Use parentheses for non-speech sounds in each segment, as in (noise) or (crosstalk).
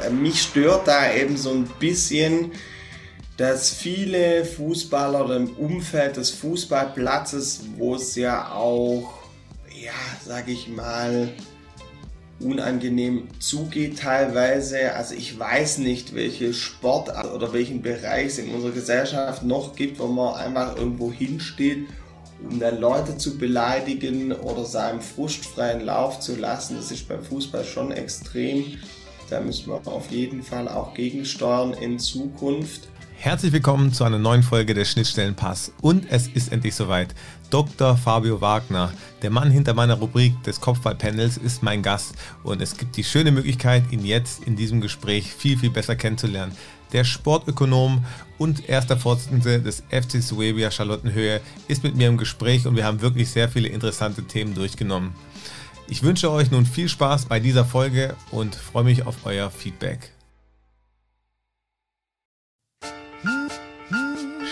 Äh, mich stört da eben so ein bisschen, dass viele Fußballer im Umfeld des Fußballplatzes, wo es ja auch, ja, sag ich mal, unangenehm zugeht teilweise. Also ich weiß nicht, welche Sport oder welchen Bereich es in unserer Gesellschaft noch gibt, wo man einfach irgendwo hinsteht, um dann Leute zu beleidigen oder seinem frustfreien Lauf zu lassen. Das ist beim Fußball schon extrem. Da müssen wir auf jeden Fall auch gegensteuern in Zukunft. Herzlich willkommen zu einer neuen Folge des Schnittstellenpass. Und es ist endlich soweit. Dr. Fabio Wagner, der Mann hinter meiner Rubrik des Kopfballpanels, ist mein Gast. Und es gibt die schöne Möglichkeit, ihn jetzt in diesem Gespräch viel, viel besser kennenzulernen. Der Sportökonom und erster Vorsitzende des FC Suevia Charlottenhöhe ist mit mir im Gespräch und wir haben wirklich sehr viele interessante Themen durchgenommen. Ich wünsche euch nun viel Spaß bei dieser Folge und freue mich auf euer Feedback.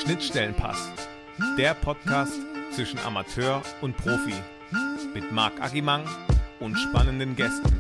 Schnittstellenpass, der Podcast zwischen Amateur und Profi mit Marc Agimang und spannenden Gästen.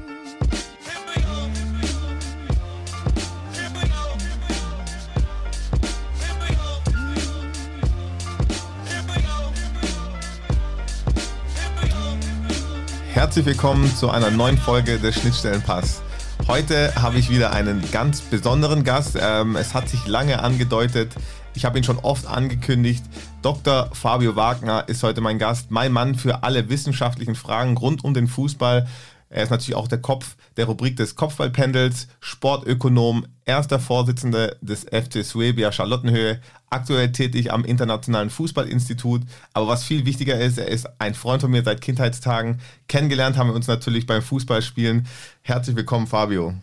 Herzlich willkommen zu einer neuen Folge des Schnittstellenpass. Heute habe ich wieder einen ganz besonderen Gast. Ähm, es hat sich lange angedeutet. Ich habe ihn schon oft angekündigt. Dr. Fabio Wagner ist heute mein Gast, mein Mann für alle wissenschaftlichen Fragen rund um den Fußball. Er ist natürlich auch der Kopf der Rubrik des Kopfballpendels, Sportökonom, erster Vorsitzender des FC Suevia Charlottenhöhe, aktuell tätig am Internationalen Fußballinstitut. Aber was viel wichtiger ist, er ist ein Freund von mir seit Kindheitstagen. Kennengelernt haben wir uns natürlich beim Fußballspielen. Herzlich willkommen, Fabio.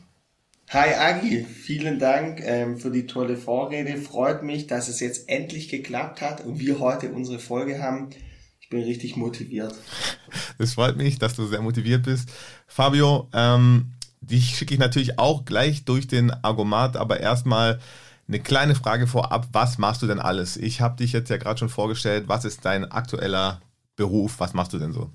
Hi Agi, vielen Dank ähm, für die tolle Vorrede. Freut mich, dass es jetzt endlich geklappt hat und wir heute unsere Folge haben. Ich bin richtig motiviert. Es freut mich, dass du sehr motiviert bist. Fabio, ähm, dich schicke ich natürlich auch gleich durch den Argomat, aber erstmal eine kleine Frage vorab. Was machst du denn alles? Ich habe dich jetzt ja gerade schon vorgestellt. Was ist dein aktueller Beruf? Was machst du denn so?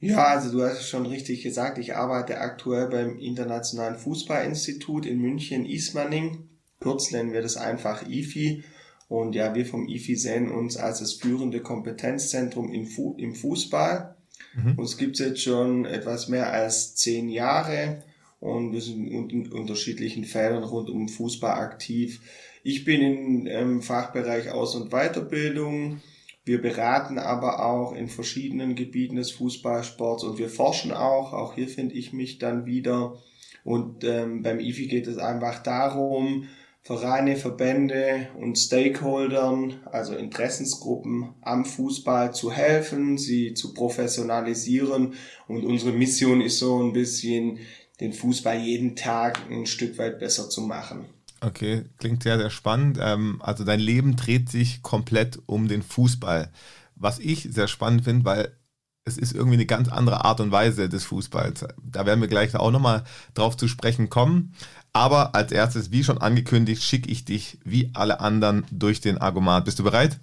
Ja, also du hast es schon richtig gesagt. Ich arbeite aktuell beim Internationalen Fußballinstitut in München, Ismaning. Kurz nennen wir das einfach IFI. Und ja, wir vom IFI sehen uns als das führende Kompetenzzentrum im, Fu im Fußball. Mhm. Uns gibt es jetzt schon etwas mehr als zehn Jahre und wir sind in unterschiedlichen Feldern rund um Fußball aktiv. Ich bin im ähm, Fachbereich Aus- und Weiterbildung. Wir beraten aber auch in verschiedenen Gebieten des Fußballsports und wir forschen auch. Auch hier finde ich mich dann wieder. Und ähm, beim IFI geht es einfach darum, Vereine, Verbände und Stakeholdern, also Interessensgruppen am Fußball zu helfen, sie zu professionalisieren. Und unsere Mission ist so ein bisschen, den Fußball jeden Tag ein Stück weit besser zu machen. Okay, klingt sehr, sehr spannend. Ähm, also dein Leben dreht sich komplett um den Fußball. Was ich sehr spannend finde, weil es ist irgendwie eine ganz andere Art und Weise des Fußballs. Da werden wir gleich auch nochmal drauf zu sprechen kommen. Aber als erstes, wie schon angekündigt, schicke ich dich wie alle anderen durch den Argomat. Bist du bereit?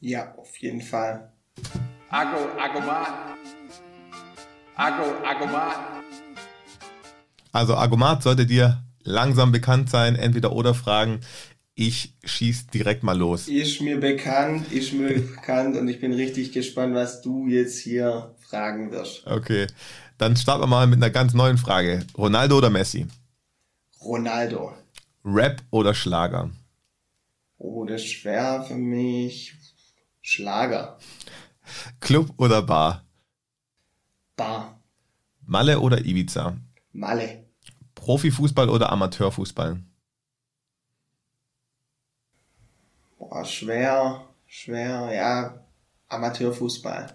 Ja, auf jeden Fall. Argo, Argomat. Argo, Argomat. Also Argomat sollte dir langsam bekannt sein, entweder oder Fragen. Ich schieß direkt mal los. Ist mir bekannt, ist mir (laughs) bekannt und ich bin richtig gespannt, was du jetzt hier fragen wirst. Okay, dann starten wir mal mit einer ganz neuen Frage. Ronaldo oder Messi? Ronaldo. Rap oder Schlager? Oh, das ist schwer für mich. Schlager. Club oder Bar? Bar. Malle oder Ibiza? Malle. Profifußball oder Amateurfußball? Boah, schwer, schwer, ja. Amateurfußball.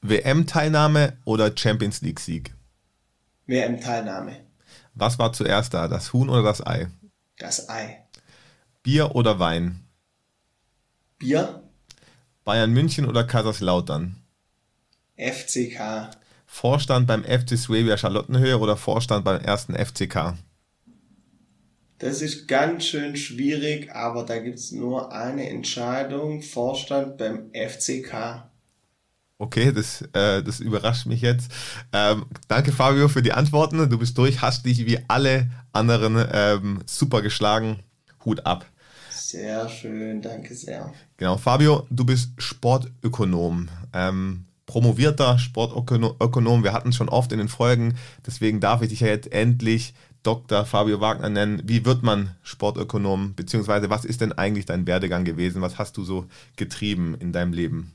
WM-Teilnahme oder Champions League-Sieg? WM-Teilnahme. Was war zuerst da, das Huhn oder das Ei? Das Ei. Bier oder Wein? Bier. Bayern München oder Kaiserslautern? FCK. Vorstand beim FC Suevia Charlottenhöhe oder Vorstand beim ersten FCK? Das ist ganz schön schwierig, aber da gibt es nur eine Entscheidung. Vorstand beim FCK. Okay, das, äh, das überrascht mich jetzt. Ähm, danke, Fabio, für die Antworten. Du bist durch, hast dich wie alle anderen ähm, super geschlagen. Hut ab. Sehr schön, danke sehr. Genau, Fabio, du bist Sportökonom. Ähm, promovierter Sportökonom. Wir hatten es schon oft in den Folgen, deswegen darf ich dich ja jetzt endlich Dr. Fabio Wagner nennen. Wie wird man Sportökonom? Beziehungsweise was ist denn eigentlich dein Werdegang gewesen? Was hast du so getrieben in deinem Leben?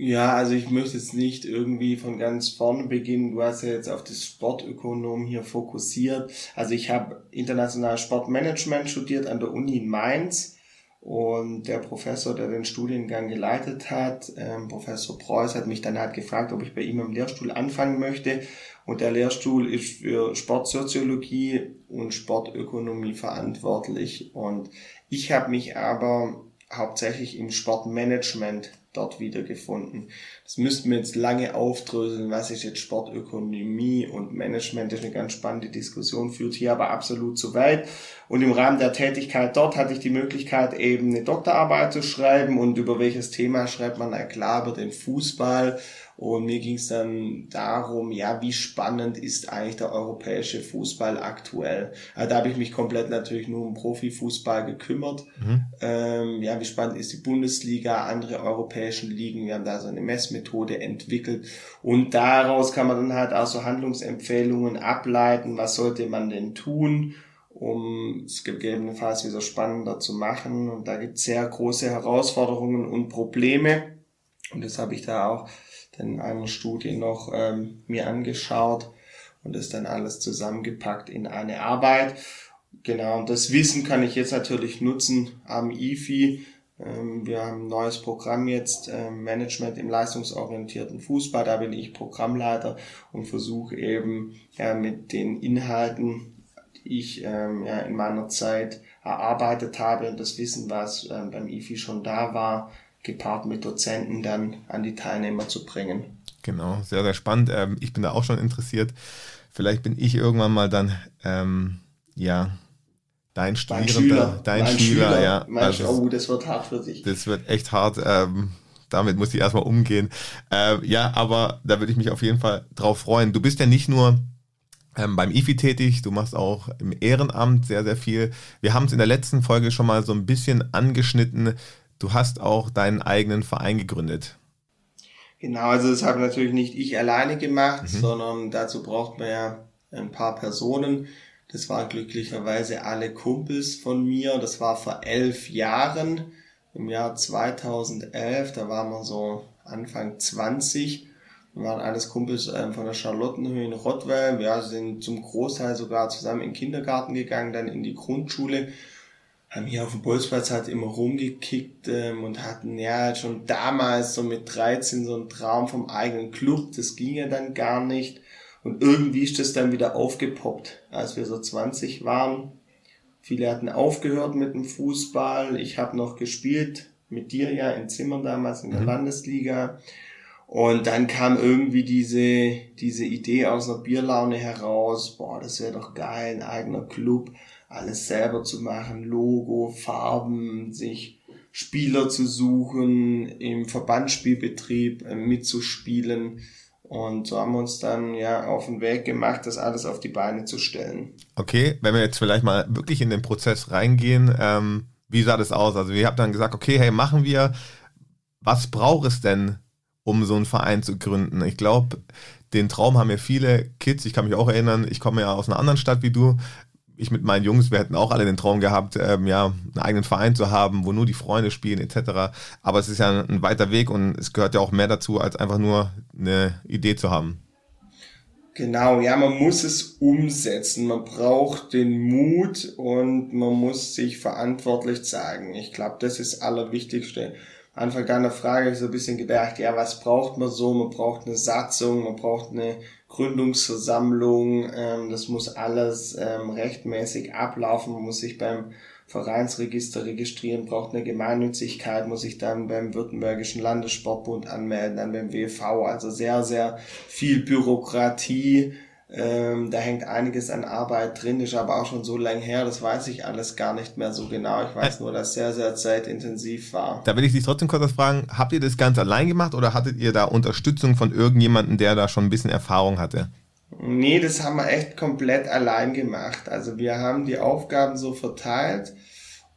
Ja, also ich möchte jetzt nicht irgendwie von ganz vorne beginnen. Du hast ja jetzt auf das Sportökonom hier fokussiert. Also ich habe internationales Sportmanagement studiert an der Uni in Mainz und der Professor, der den Studiengang geleitet hat, ähm, Professor Preuß, hat mich dann halt gefragt, ob ich bei ihm im Lehrstuhl anfangen möchte. Und der Lehrstuhl ist für Sportsoziologie und Sportökonomie verantwortlich. Und ich habe mich aber hauptsächlich im Sportmanagement dort wiedergefunden. Das müssten wir jetzt lange aufdröseln, was ist jetzt Sportökonomie und Management, das ist eine ganz spannende Diskussion, führt hier aber absolut zu weit. Und im Rahmen der Tätigkeit dort hatte ich die Möglichkeit, eben eine Doktorarbeit zu schreiben und über welches Thema schreibt man, na klar, über den Fußball und mir ging es dann darum, ja, wie spannend ist eigentlich der europäische Fußball aktuell? Also da habe ich mich komplett natürlich nur um Profifußball gekümmert. Mhm. Ähm, ja, wie spannend ist die Bundesliga, andere europäischen Ligen? Wir haben da so eine Messmethode entwickelt und daraus kann man dann halt auch so Handlungsempfehlungen ableiten. Was sollte man denn tun? um es gegebenenfalls wieder spannender zu machen. Und da gibt es sehr große Herausforderungen und Probleme. Und das habe ich da auch in einer Studie noch ähm, mir angeschaut und das dann alles zusammengepackt in eine Arbeit. Genau, und das Wissen kann ich jetzt natürlich nutzen am IFI. Ähm, wir haben ein neues Programm jetzt, ähm, Management im leistungsorientierten Fußball. Da bin ich Programmleiter und versuche eben mit den Inhalten, die ich ähm, in meiner Zeit erarbeitet habe und das Wissen, was beim IFI schon da war, gepaart mit Dozenten dann an die Teilnehmer zu bringen. Genau, sehr, sehr spannend. Ich bin da auch schon interessiert. Vielleicht bin ich irgendwann mal dann, ähm, ja, dein Studierender, Schüler, dein Schüler, Schüler, ja. also, oh, das wird hart für dich. Das wird echt hart. Ähm, damit muss ich erstmal umgehen. Äh, ja, aber da würde ich mich auf jeden Fall drauf freuen. Du bist ja nicht nur ähm, beim IFI tätig, du machst auch im Ehrenamt sehr, sehr viel. Wir haben es in der letzten Folge schon mal so ein bisschen angeschnitten du hast auch deinen eigenen Verein gegründet. Genau, also das habe natürlich nicht ich alleine gemacht, mhm. sondern dazu braucht man ja ein paar Personen. Das waren glücklicherweise alle Kumpels von mir. Das war vor elf Jahren, im Jahr 2011. Da waren wir so Anfang 20. Wir waren alles Kumpels ähm, von der Charlottenhöhe in Rottweil. Wir sind zum Großteil sogar zusammen in den Kindergarten gegangen, dann in die Grundschule haben hier auf dem Bolzplatz halt immer rumgekickt ähm, und hatten ja schon damals so mit 13 so einen Traum vom eigenen Club. Das ging ja dann gar nicht. Und irgendwie ist das dann wieder aufgepoppt, als wir so 20 waren. Viele hatten aufgehört mit dem Fußball. Ich habe noch gespielt mit dir ja in Zimmern damals in der mhm. Landesliga. Und dann kam irgendwie diese, diese Idee aus einer Bierlaune heraus, boah, das wäre doch geil, ein eigener Club alles selber zu machen, Logo, Farben, sich Spieler zu suchen, im Verbandsspielbetrieb äh, mitzuspielen. Und so haben wir uns dann ja auf den Weg gemacht, das alles auf die Beine zu stellen. Okay, wenn wir jetzt vielleicht mal wirklich in den Prozess reingehen, ähm, wie sah das aus? Also ihr habt dann gesagt, okay, hey, machen wir. Was braucht es denn, um so einen Verein zu gründen? Ich glaube, den Traum haben ja viele Kids. Ich kann mich auch erinnern, ich komme ja aus einer anderen Stadt wie du ich mit meinen Jungs, wir hätten auch alle den Traum gehabt, ähm, ja, einen eigenen Verein zu haben, wo nur die Freunde spielen etc. Aber es ist ja ein, ein weiter Weg und es gehört ja auch mehr dazu, als einfach nur eine Idee zu haben. Genau, ja, man muss es umsetzen. Man braucht den Mut und man muss sich verantwortlich zeigen. Ich glaube, das ist das Allerwichtigste. Anfang deiner Frage habe ich so ein bisschen gedacht, ja, was braucht man so? Man braucht eine Satzung, man braucht eine Gründungsversammlung, ähm, das muss alles ähm, rechtmäßig ablaufen, man muss sich beim Vereinsregister registrieren, braucht eine Gemeinnützigkeit, muss sich dann beim Württembergischen Landessportbund anmelden, dann beim WV, also sehr, sehr viel Bürokratie, Ähm, da hängt einiges an Arbeit drin, ist aber auch schon so lange her, das weiß ich alles gar nicht mehr so genau. Ich weiß nur, dass sehr, sehr zeitintensiv war. Da will ich dich trotzdem kurz fragen, habt ihr das ganz allein gemacht oder hattet ihr da Unterstützung von irgendjemandem, der da schon ein bisschen Erfahrung hatte? Nee, das haben wir echt komplett allein gemacht. Also wir haben die Aufgaben so verteilt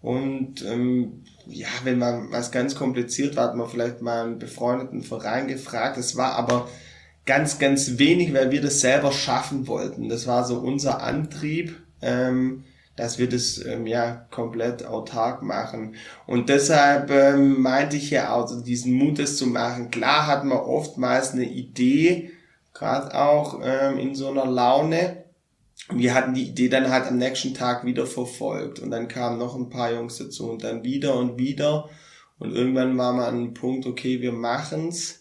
und ähm, ja, wenn man was ganz kompliziert war, hat man vielleicht mal einen befreundeten Verein gefragt. Das war aber ganz, ganz wenig, weil wir das selber schaffen wollten. Das war so unser Antrieb, ähm, dass wir das ähm, ja komplett autark machen. Und deshalb ähm, meinte ich ja auch, so diesen Mut, das zu machen. Klar hat man oftmals eine Idee, gerade auch ähm, in so einer Laune. Wir hatten die Idee dann halt am nächsten Tag wieder verfolgt und dann kamen noch ein paar Jungs dazu und dann wieder und wieder und irgendwann war man an einem Punkt, okay, wir machen's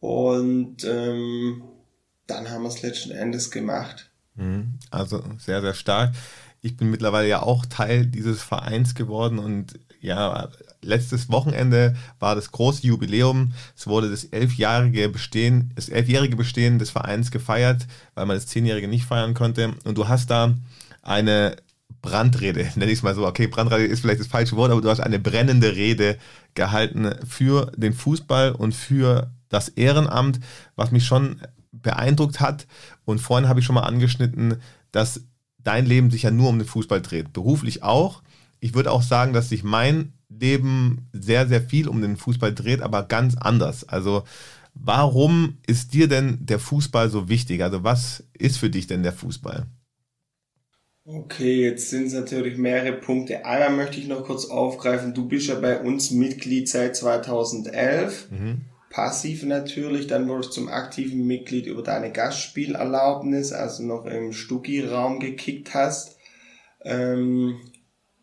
und ähm, dann haben wir es letzten Endes gemacht. Mhm. Also sehr, sehr stark. Ich bin mittlerweile ja auch Teil dieses Vereins geworden und ja, letztes Wochenende war das große Jubiläum. Es wurde das elfjährige Bestehen, das elfjährige Bestehen des Vereins gefeiert, weil man das zehnjährige nicht feiern konnte. Und du hast da eine Brandrede, (laughs) nenne ich es mal so. Okay, Brandrede ist vielleicht das falsche Wort, aber du hast eine brennende Rede gehalten für den Fußball und für das Ehrenamt, was mich schon beeindruckt hat. Und vorhin habe ich schon mal angeschnitten, dass dein Leben sich ja nur um den Fußball dreht. Beruflich auch. Ich würde auch sagen, dass sich mein Leben sehr, sehr viel um den Fußball dreht, aber ganz anders. Also warum ist dir denn der Fußball so wichtig? Also was ist für dich denn der Fußball? Okay, jetzt sind es natürlich mehrere Punkte. Einmal möchte ich noch kurz aufgreifen. Du bist ja bei uns Mitglied seit 2011. Mhm passiv natürlich, dann wurdest du zum aktiven Mitglied über deine Gastspielerlaubnis, also noch im Stucki-Raum gekickt hast. Ähm,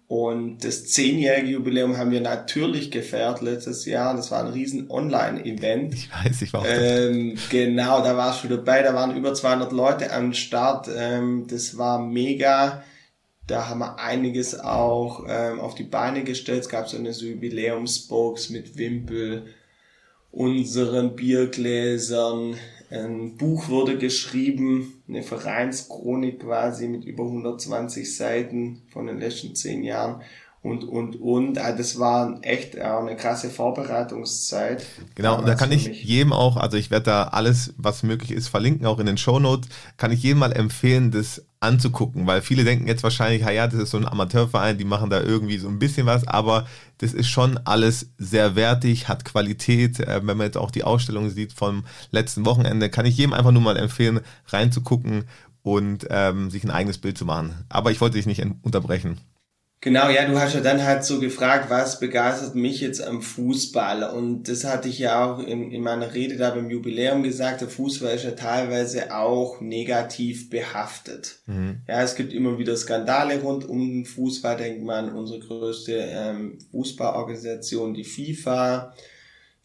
und das zehnjährige Jubiläum haben wir natürlich gefeiert letztes Jahr. Das war ein riesen Online-Event. Ich weiß, ich war auch ähm, Genau, da warst du dabei. Da waren über 200 Leute am Start. Ähm, das war mega. Da haben wir einiges auch ähm, auf die Beine gestellt. Es gab so eine Jubiläumsbox mit Wimpel, unseren Biergläsern. Ein Buch wurde geschrieben, eine Vereinschronik quasi mit über 120 Seiten von den letzten zehn Jahren und, und, und. Also das war echt eine krasse Vorbereitungszeit. Genau, und da kann ich jedem auch, also ich werde da alles, was möglich ist, verlinken, auch in den Show Notes, kann ich jedem mal empfehlen, das anzugucken, weil viele denken jetzt wahrscheinlich, ja, das ist so ein Amateurverein, die machen da irgendwie so ein bisschen was, aber das ist schon alles sehr wertig, hat Qualität. Äh, wenn man jetzt auch die Ausstellung sieht vom letzten Wochenende, kann ich jedem einfach nur mal empfehlen, reinzugucken und ähm, sich ein eigenes Bild zu machen. Aber ich wollte dich nicht unterbrechen. Genau, ja, du hast ja dann halt so gefragt, was begeistert mich jetzt am Fußball? Und das hatte ich ja auch in, in meiner Rede da beim Jubiläum gesagt, der Fußball ist ja teilweise auch negativ behaftet. Mhm. Ja, es gibt immer wieder Skandale rund um den Fußball, denkt man, unsere größte ähm, Fußballorganisation, die FIFA.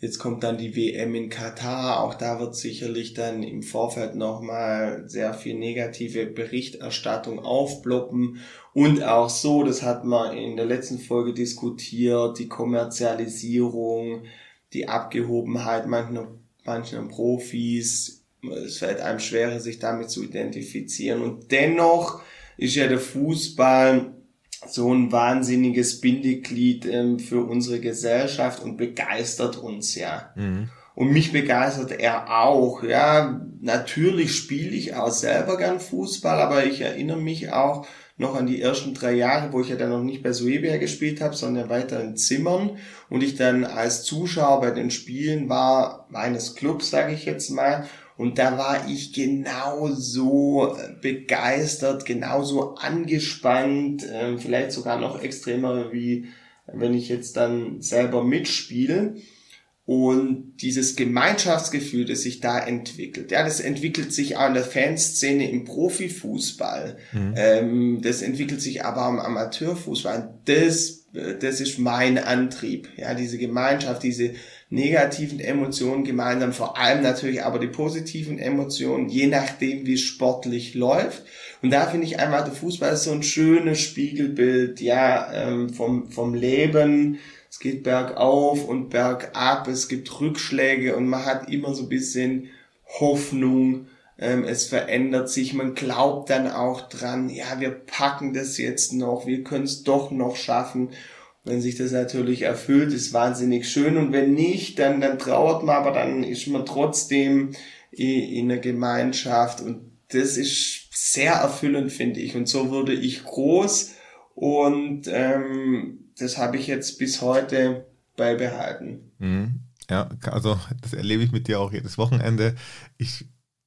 Jetzt kommt dann die WM in Katar. Auch da wird sicherlich dann im Vorfeld nochmal sehr viel negative Berichterstattung aufploppen. Und auch so, das hat man in der letzten Folge diskutiert, die Kommerzialisierung, die Abgehobenheit mancher, mancher Profis. Es fällt einem schwerer, sich damit zu identifizieren. Und dennoch ist ja der Fußball so ein wahnsinniges Bindeglied ähm, für unsere Gesellschaft und begeistert uns ja. Mhm. Und mich begeistert er auch. Ja, natürlich spiele ich auch selber gern Fußball, aber ich erinnere mich auch noch an die ersten drei Jahre, wo ich ja dann noch nicht bei Suebia gespielt habe, sondern weiter in Zimmern und ich dann als Zuschauer bei den Spielen war meines Clubs, sage ich jetzt mal, und da war ich genauso begeistert, genauso angespannt, äh, vielleicht sogar noch extremer, wie wenn ich jetzt dann selber mitspiele. Und dieses Gemeinschaftsgefühl, das sich da entwickelt, ja, das entwickelt sich auch in der Fanszene im Profifußball. Mhm. Ähm, das entwickelt sich aber am Amateurfußball. Das, das ist mein Antrieb, ja, diese Gemeinschaft, diese negativen Emotionen gemeinsam, vor allem natürlich aber die positiven Emotionen, je nachdem, wie es sportlich läuft. Und da finde ich einfach, der Fußball ist so ein schönes Spiegelbild, ja, ähm, vom, vom Leben. Geht bergauf und bergab, es gibt Rückschläge und man hat immer so ein bisschen Hoffnung, ähm, es verändert sich, man glaubt dann auch dran, ja, wir packen das jetzt noch, wir können es doch noch schaffen. Wenn sich das natürlich erfüllt, ist wahnsinnig schön. Und wenn nicht, dann, dann trauert man, aber dann ist man trotzdem in der Gemeinschaft. Und das ist sehr erfüllend, finde ich. Und so wurde ich groß. Und ähm, das habe ich jetzt bis heute beibehalten. Mhm. Ja, also das erlebe ich mit dir auch jedes Wochenende. Ich,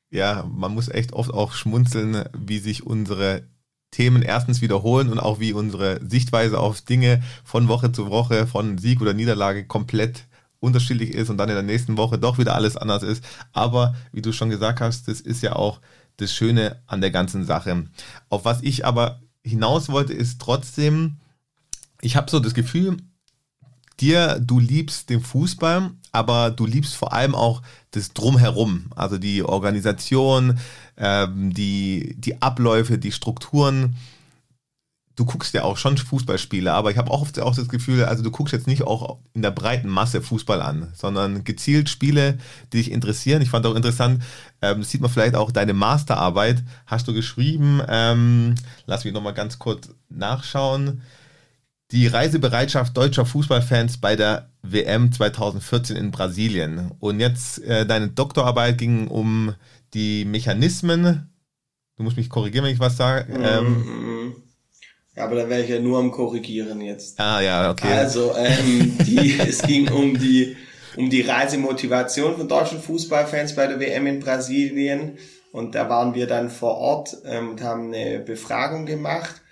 ja, man muss echt oft auch schmunzeln, wie sich unsere Themen erstens wiederholen und auch wie unsere Sichtweise auf Dinge von Woche zu Woche, von Sieg oder Niederlage komplett unterschiedlich ist und dann in der nächsten Woche doch wieder alles anders ist. Aber wie du schon gesagt hast, das ist ja auch das Schöne an der ganzen Sache. Auf was ich aber hinaus wollte, ist trotzdem, ich habe so das Gefühl, dir, du liebst den Fußball, aber du liebst vor allem auch das Drumherum, also die Organisation, ähm, die, die Abläufe, die Strukturen. Du guckst ja auch schon Fußballspiele, aber ich habe auch oft auch das Gefühl, also du guckst jetzt nicht auch in der breiten Masse Fußball an, sondern gezielt Spiele, die dich interessieren. Ich fand auch interessant, ähm, sieht man vielleicht auch deine Masterarbeit, hast du geschrieben, ähm, lass mich nochmal ganz kurz nachschauen die Reisebereitschaft deutscher Fußballfans bei der WM 2014 in Brasilien. Und jetzt äh, deine Doktorarbeit ging um die Mechanismen. Du musst mich korrigieren, wenn ich was sage. Mhm, ähm, ja, aber da wäre ich ja nur am Korrigieren jetzt. Ah ja, okay. Also ähm, die, (laughs) es ging um die um die Reisemotivation von deutschen Fußballfans bei der WM in Brasilien. Und da waren wir dann vor Ort ähm, und haben eine Befragung gemacht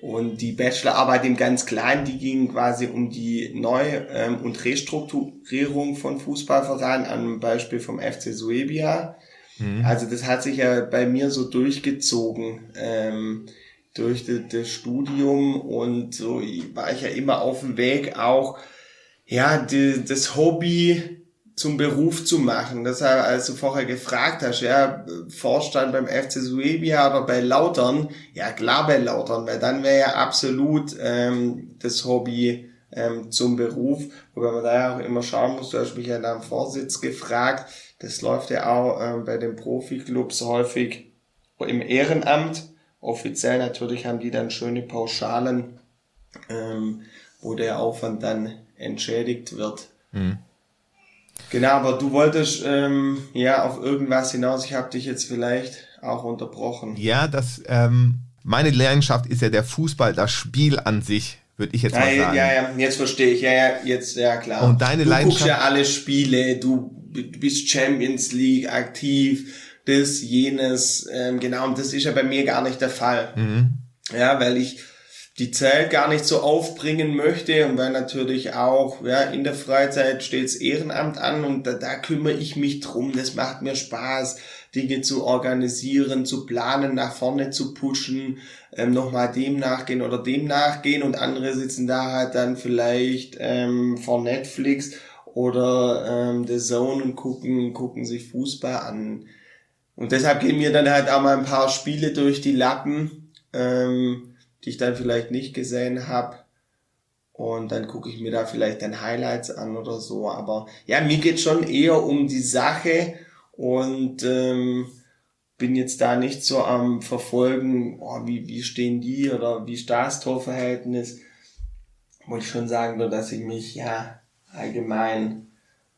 und die Bachelorarbeit im ganz Kleinen, die ging quasi um die Neu- ähm, und Restrukturierung von Fußballvereinen, am Beispiel vom FC Suebia. Mhm. Also das hat sich ja bei mir so durchgezogen ähm, durch das Studium und so war ich ja immer auf dem Weg auch, ja, die, das Hobby zum Beruf zu machen. Deshalb, als du vorher gefragt hast, ja, Vorstand beim FC Suebia oder bei Lautern, ja klar bei Lautern, weil dann wäre ja absolut ähm, das Hobby ähm, zum Beruf, wobei man da ja auch immer schauen muss, du hast mich ja da am Vorsitz gefragt, das läuft ja auch ähm, bei den Profiklubs häufig im Ehrenamt. Offiziell natürlich haben die dann schöne Pauschalen, ähm, wo der Aufwand dann entschädigt wird. Mhm. Genau, aber du wolltest ähm, ja auf irgendwas hinaus. Ich habe dich jetzt vielleicht auch unterbrochen. Ja, das ähm, meine Leidenschaft ist ja der Fußball, das Spiel an sich, würde ich jetzt ja, mal sagen. Ja, ja, jetzt verstehe ich. Ja, ja, jetzt ja klar. Und deine du Leidenschaft. Du guckst ja alle Spiele. Du bist Champions League aktiv. Das, jenes, ähm, genau. Und das ist ja bei mir gar nicht der Fall. Mhm. Ja, weil ich die Zeit gar nicht so aufbringen möchte und weil natürlich auch ja, in der Freizeit stehts Ehrenamt an und da, da kümmere ich mich drum. Das macht mir Spaß, Dinge zu organisieren, zu planen, nach vorne zu pushen, ähm, nochmal dem nachgehen oder dem nachgehen und andere sitzen da halt dann vielleicht ähm, vor Netflix oder ähm, The Zone und gucken, gucken sich Fußball an. Und deshalb gehen mir dann halt auch mal ein paar Spiele durch die Lappen. Ähm, die ich dann vielleicht nicht gesehen habe. Und dann gucke ich mir da vielleicht dann Highlights an oder so. Aber ja, mir geht schon eher um die Sache und ähm, bin jetzt da nicht so am Verfolgen, oh, wie, wie stehen die oder wie ist das Torverhältnis. Wollte ich schon sagen, nur dass ich mich ja allgemein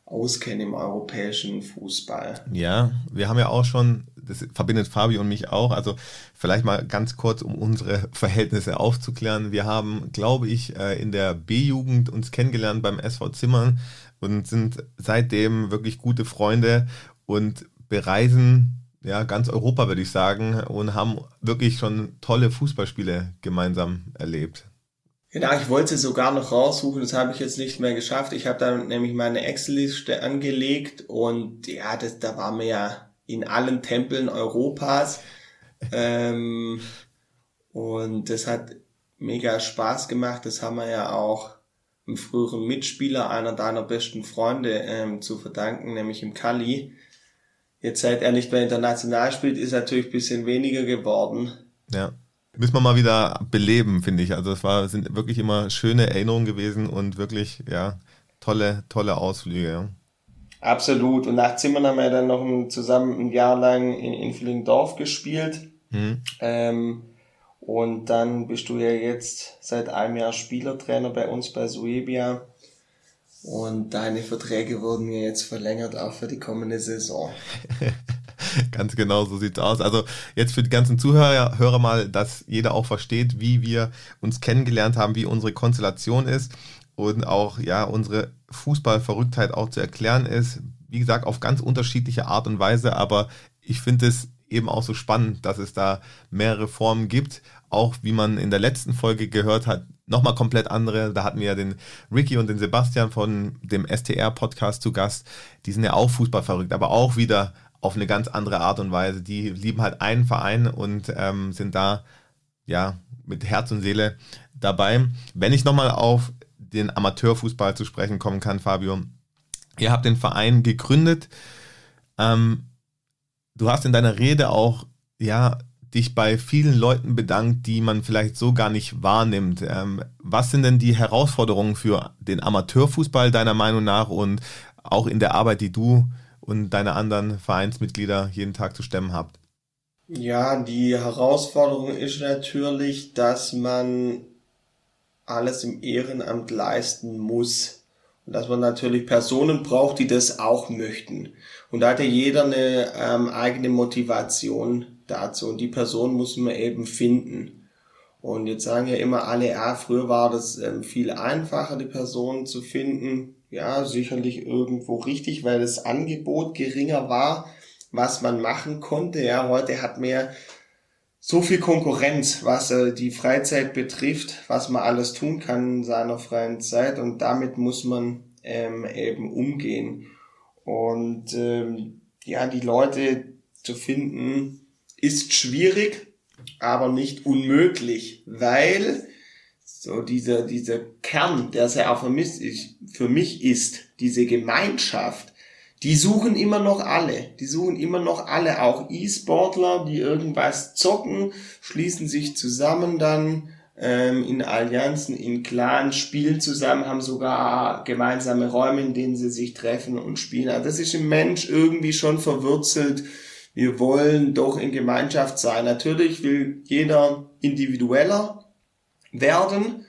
auskenne im europäischen Fußball. Ja, wir haben ja auch schon das verbindet Fabi und mich auch. Also vielleicht mal ganz kurz, um unsere (laughs) Verhältnisse aufzuklären. Wir haben, glaube ich, äh, in der B-Jugend uns kennengelernt beim SV Zimmern und sind seitdem wirklich gute Freunde und bereisen ja ganz Europa, würde ich sagen, und haben wirklich schon tolle Fußballspiele gemeinsam erlebt. Genau, ich wollte sie sogar noch raussuchen, das habe ich jetzt nicht mehr geschafft. Ich habe da nämlich meine Excel-Liste angelegt und ja, das, da war mir ja in allen Tempeln Europas. ähm, und das hat mega Spaß gemacht. Das haben wir ja auch einem früheren Mitspieler, einer deiner besten Freunde, ähm, zu verdanken, nämlich im Kali. Jetzt seit er nicht mehr international spielt, ist natürlich ein bisschen weniger geworden. Ja. Müssen wir mal wieder beleben, finde ich. Also es war, sind wirklich immer schöne Erinnerungen gewesen und wirklich, ja, tolle, tolle Ausflüge. Absolut. Und nach Zimmern haben wir dann noch ein, zusammen ein Jahr lang in, in Villingdorf gespielt. Mhm. Ähm, und dann bist du ja jetzt seit einem Jahr Spielertrainer bei uns bei Suebia. Und deine Verträge wurden mir jetzt verlängert, auch für die kommende Saison. (laughs) Ganz genau, so sieht's aus. Also jetzt für die ganzen Zuhörer Hörer mal, dass jeder auch versteht, wie wir uns kennengelernt haben, wie unsere Konstellation ist und auch ja unsere Fußballverrücktheit auch zu erklären ist. Wie gesagt, auf ganz unterschiedliche Art und Weise, aber ich finde es eben auch so spannend, dass es da mehrere Formen gibt. Auch wie man in der letzten Folge gehört hat, nochmal komplett andere. Da hatten wir ja den Ricky und den Sebastian von dem STR-Podcast zu Gast. Die sind ja auch Fußballverrückt, aber auch wieder auf eine ganz andere Art und Weise. Die lieben halt einen Verein und ähm, sind da ja mit Herz und Seele dabei. Wenn ich nochmal auf den Amateurfußball zu sprechen kommen kann, Fabio, ihr habt den Verein gegründet. Ähm, du hast in deiner Rede auch ja dich bei vielen Leuten bedankt, die man vielleicht so gar nicht wahrnimmt. Ähm, was sind denn die Herausforderungen für den Amateurfußball deiner Meinung nach und auch in der Arbeit, die du und deine anderen Vereinsmitglieder jeden Tag zu stemmen habt? Ja, die Herausforderung ist natürlich, dass man alles im Ehrenamt leisten muss. Und dass man natürlich Personen braucht, die das auch möchten. Und da hat ja jeder eine ähm, eigene Motivation dazu. Und die Person muss man eben finden. Und jetzt sagen ja immer alle, ja, früher war das ähm, viel einfacher, die Person zu finden ja, sicherlich irgendwo richtig, weil das Angebot geringer war, was man machen konnte. Ja, heute hat man ja so viel Konkurrenz, was äh, die Freizeit betrifft, was man alles tun kann in seiner freien Zeit und damit muss man ähm, eben umgehen. Und ähm, ja, die Leute zu finden ist schwierig, aber nicht unmöglich, weil so dieser, dieser Kern, der sehr mich, ist, für mich ist, diese Gemeinschaft, die suchen immer noch alle. Die suchen immer noch alle, auch E-Sportler, die irgendwas zocken, schließen sich zusammen dann ähm, in Allianzen, in Clans, spielen zusammen, haben sogar gemeinsame Räume, in denen sie sich treffen und spielen. Also das ist im Mensch irgendwie schon verwurzelt. Wir wollen doch in Gemeinschaft sein. Natürlich will jeder individueller werden.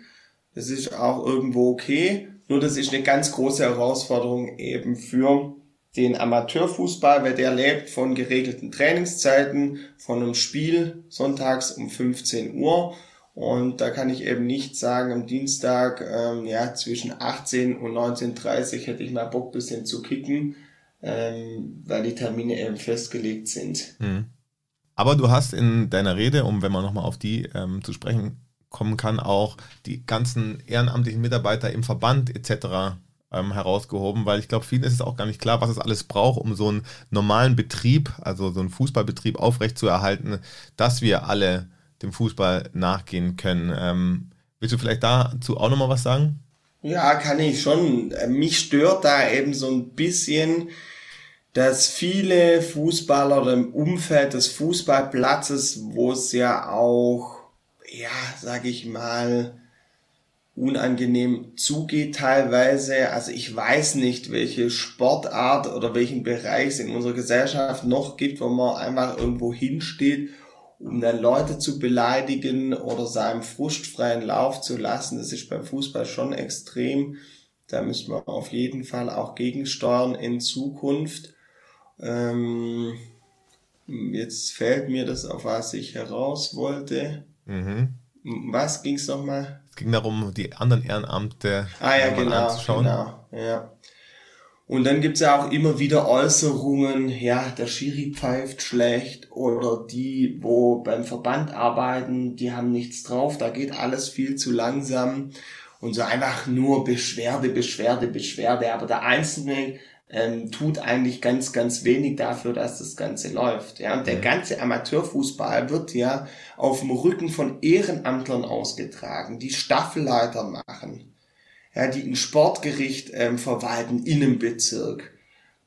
Das ist auch irgendwo okay. Nur das ist eine ganz große Herausforderung eben für den Amateurfußball, weil der lebt von geregelten Trainingszeiten, von einem Spiel sonntags um 15 Uhr. Und da kann ich eben nicht sagen, am Dienstag ähm, ja, zwischen 18 und 19.30 hätte ich mal Bock, bisschen zu kicken, ähm, weil die Termine eben festgelegt sind. Mhm. Aber du hast in deiner Rede, um wenn wir nochmal auf die ähm, zu sprechen kommen kann, auch die ganzen ehrenamtlichen Mitarbeiter im Verband etc. Ähm, herausgehoben, weil ich glaube, vielen ist es auch gar nicht klar, was es alles braucht, um so einen normalen Betrieb, also so einen Fußballbetrieb aufrechtzuerhalten, dass wir alle dem Fußball nachgehen können. Ähm, willst du vielleicht dazu auch nochmal was sagen? Ja, kann ich schon. Mich stört da eben so ein bisschen, dass viele Fußballer im Umfeld des Fußballplatzes, wo es ja auch ja, sag ich mal, unangenehm zugeht teilweise. Also ich weiß nicht, welche Sportart oder welchen Bereich es in unserer Gesellschaft noch gibt, wo man einfach irgendwo hinsteht, um dann Leute zu beleidigen oder seinem frustfreien Lauf zu lassen. Das ist beim Fußball schon extrem. Da müssen wir auf jeden Fall auch gegensteuern in Zukunft. Ähm, jetzt fällt mir das, auf was ich heraus wollte. Mhm. Was ging's nochmal? Es ging darum, die anderen Ehrenamte ah, ja, genau, anzuschauen. Genau, ja. Und dann gibt's ja auch immer wieder Äußerungen, ja, der Schiri pfeift schlecht oder die, wo beim Verband arbeiten, die haben nichts drauf, da geht alles viel zu langsam und so einfach nur Beschwerde, Beschwerde, Beschwerde. Aber der Einzelne ähm, tut eigentlich ganz, ganz wenig dafür, dass das Ganze läuft. Ja, und der ganze Amateurfußball wird ja auf dem Rücken von Ehrenamtlern ausgetragen, die Staffelleiter machen, ja, die ein Sportgericht ähm, verwalten in einem Bezirk,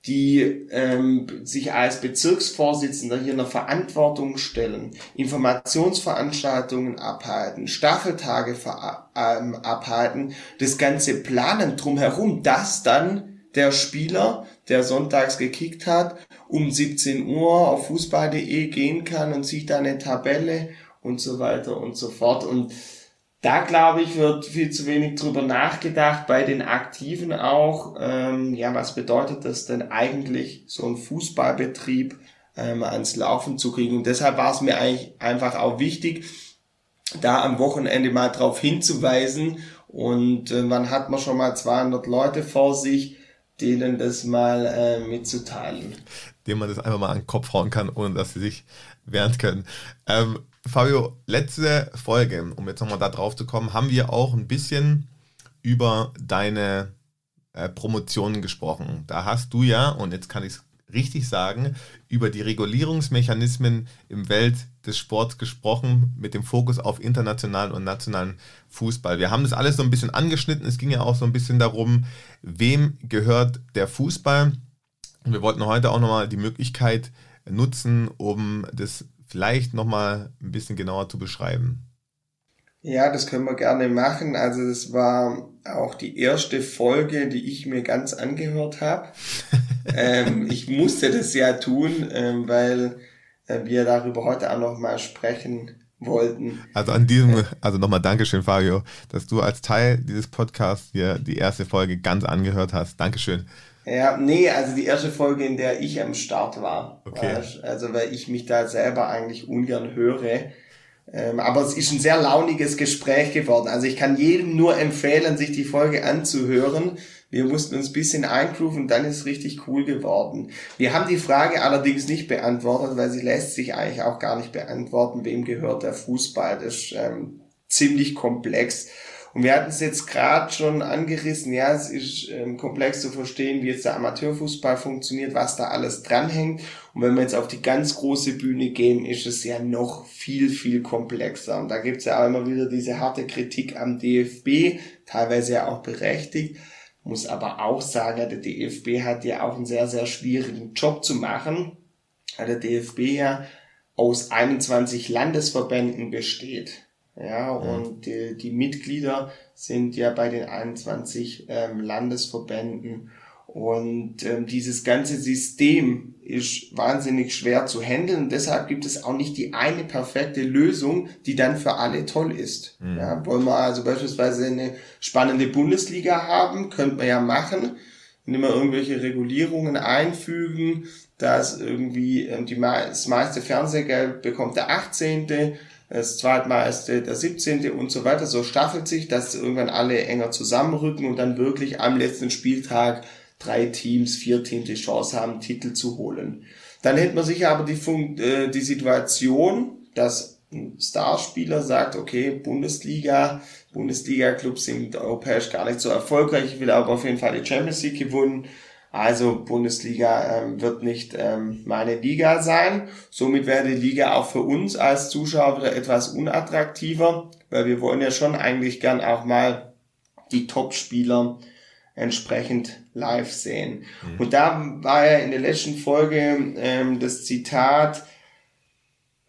die ähm, sich als Bezirksvorsitzender hier in der Verantwortung stellen, Informationsveranstaltungen abhalten, Staffeltage ähm, abhalten, das ganze planen drumherum, dass dann der Spieler der sonntags gekickt hat, um 17 Uhr auf fußball.de gehen kann und sieht da eine Tabelle und so weiter und so fort. Und da glaube ich, wird viel zu wenig drüber nachgedacht, bei den Aktiven auch. Ähm, ja, was bedeutet das denn eigentlich, so ein Fußballbetrieb ähm, ans Laufen zu kriegen? Und deshalb war es mir eigentlich einfach auch wichtig, da am Wochenende mal drauf hinzuweisen. Und äh, wann hat man schon mal 200 Leute vor sich, denen das mal äh, mitzuteilen? Dem man das einfach mal an den Kopf hauen kann, ohne dass sie sich wehren können. Ähm, Fabio, letzte Folge, um jetzt nochmal da drauf zu kommen, haben wir auch ein bisschen über deine äh, Promotionen gesprochen. Da hast du ja, und jetzt kann ich es richtig sagen, über die Regulierungsmechanismen im Welt des Sports gesprochen, mit dem Fokus auf internationalen und nationalen Fußball. Wir haben das alles so ein bisschen angeschnitten. Es ging ja auch so ein bisschen darum, wem gehört der Fußball. Wir wollten heute auch nochmal die Möglichkeit nutzen, um das vielleicht nochmal ein bisschen genauer zu beschreiben? Ja, das können wir gerne machen. Also das war auch die erste Folge, die ich mir ganz angehört habe. (laughs) ähm, ich musste das ja tun, ähm, weil äh, wir darüber heute auch nochmal sprechen wollten. Also an diesem, also nochmal Dankeschön, Fabio, dass du als Teil dieses Podcasts dir die erste Folge ganz angehört hast. Dankeschön. Ja, nee, also die erste Folge, in der ich am Start war. Okay. Also weil ich mich da selber eigentlich ungern höre. Ähm, aber es ist ein sehr launiges Gespräch geworden. Also ich kann jedem nur empfehlen, sich die Folge anzuhören. Wir mussten uns ein bisschen eingrooven dann ist es richtig cool geworden. Wir haben die Frage allerdings nicht beantwortet, weil sie lässt sich eigentlich auch gar nicht beantworten, wem gehört der Fußball. Das ist ähm, ziemlich komplex. Und wir hatten es jetzt gerade schon angerissen, ja, es ist ähm, komplex zu verstehen, wie jetzt der Amateurfußball funktioniert, was da alles dranhängt. Und wenn wir jetzt auf die ganz große Bühne gehen, ist es ja noch viel, viel komplexer. Und da gibt es ja auch immer wieder diese harte Kritik am DFB, teilweise ja auch berechtigt. Muss aber auch sagen, der DFB hat ja auch einen sehr, sehr schwierigen Job zu machen, weil der DFB ja aus 21 Landesverbänden besteht. Ja, und die, die Mitglieder sind ja bei den 21 ähm, Landesverbänden. Und ähm, dieses ganze System ist wahnsinnig schwer zu handeln. Und deshalb gibt es auch nicht die eine perfekte Lösung, die dann für alle toll ist. Mhm. Ja, wollen wir also beispielsweise eine spannende Bundesliga haben, könnte man ja machen, indem wir irgendwelche Regulierungen einfügen, dass irgendwie ähm, die, das meiste Fernsehgeld bekommt der 18 das zweitmeiste der 17. und so weiter. So staffelt sich, dass irgendwann alle enger zusammenrücken und dann wirklich am letzten Spieltag drei Teams, vier Teams die Chance haben, Titel zu holen. Dann hätte man sich aber die, Fun äh, die Situation, dass ein Starspieler sagt, okay, Bundesliga, Bundesliga-Clubs sind europäisch gar nicht so erfolgreich, ich will aber auf jeden Fall die Champions League gewonnen also Bundesliga ähm, wird nicht ähm, meine Liga sein. Somit wäre die Liga auch für uns als Zuschauer wieder etwas unattraktiver, weil wir wollen ja schon eigentlich gern auch mal die Top-Spieler entsprechend live sehen. Mhm. Und da war ja in der letzten Folge ähm, das Zitat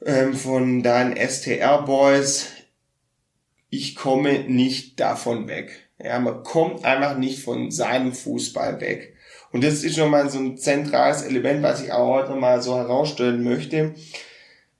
ähm, von deinen STR-Boys, ich komme nicht davon weg. Ja, man kommt einfach nicht von seinem Fußball weg. Und das ist schon mal so ein zentrales Element, was ich auch heute mal so herausstellen möchte.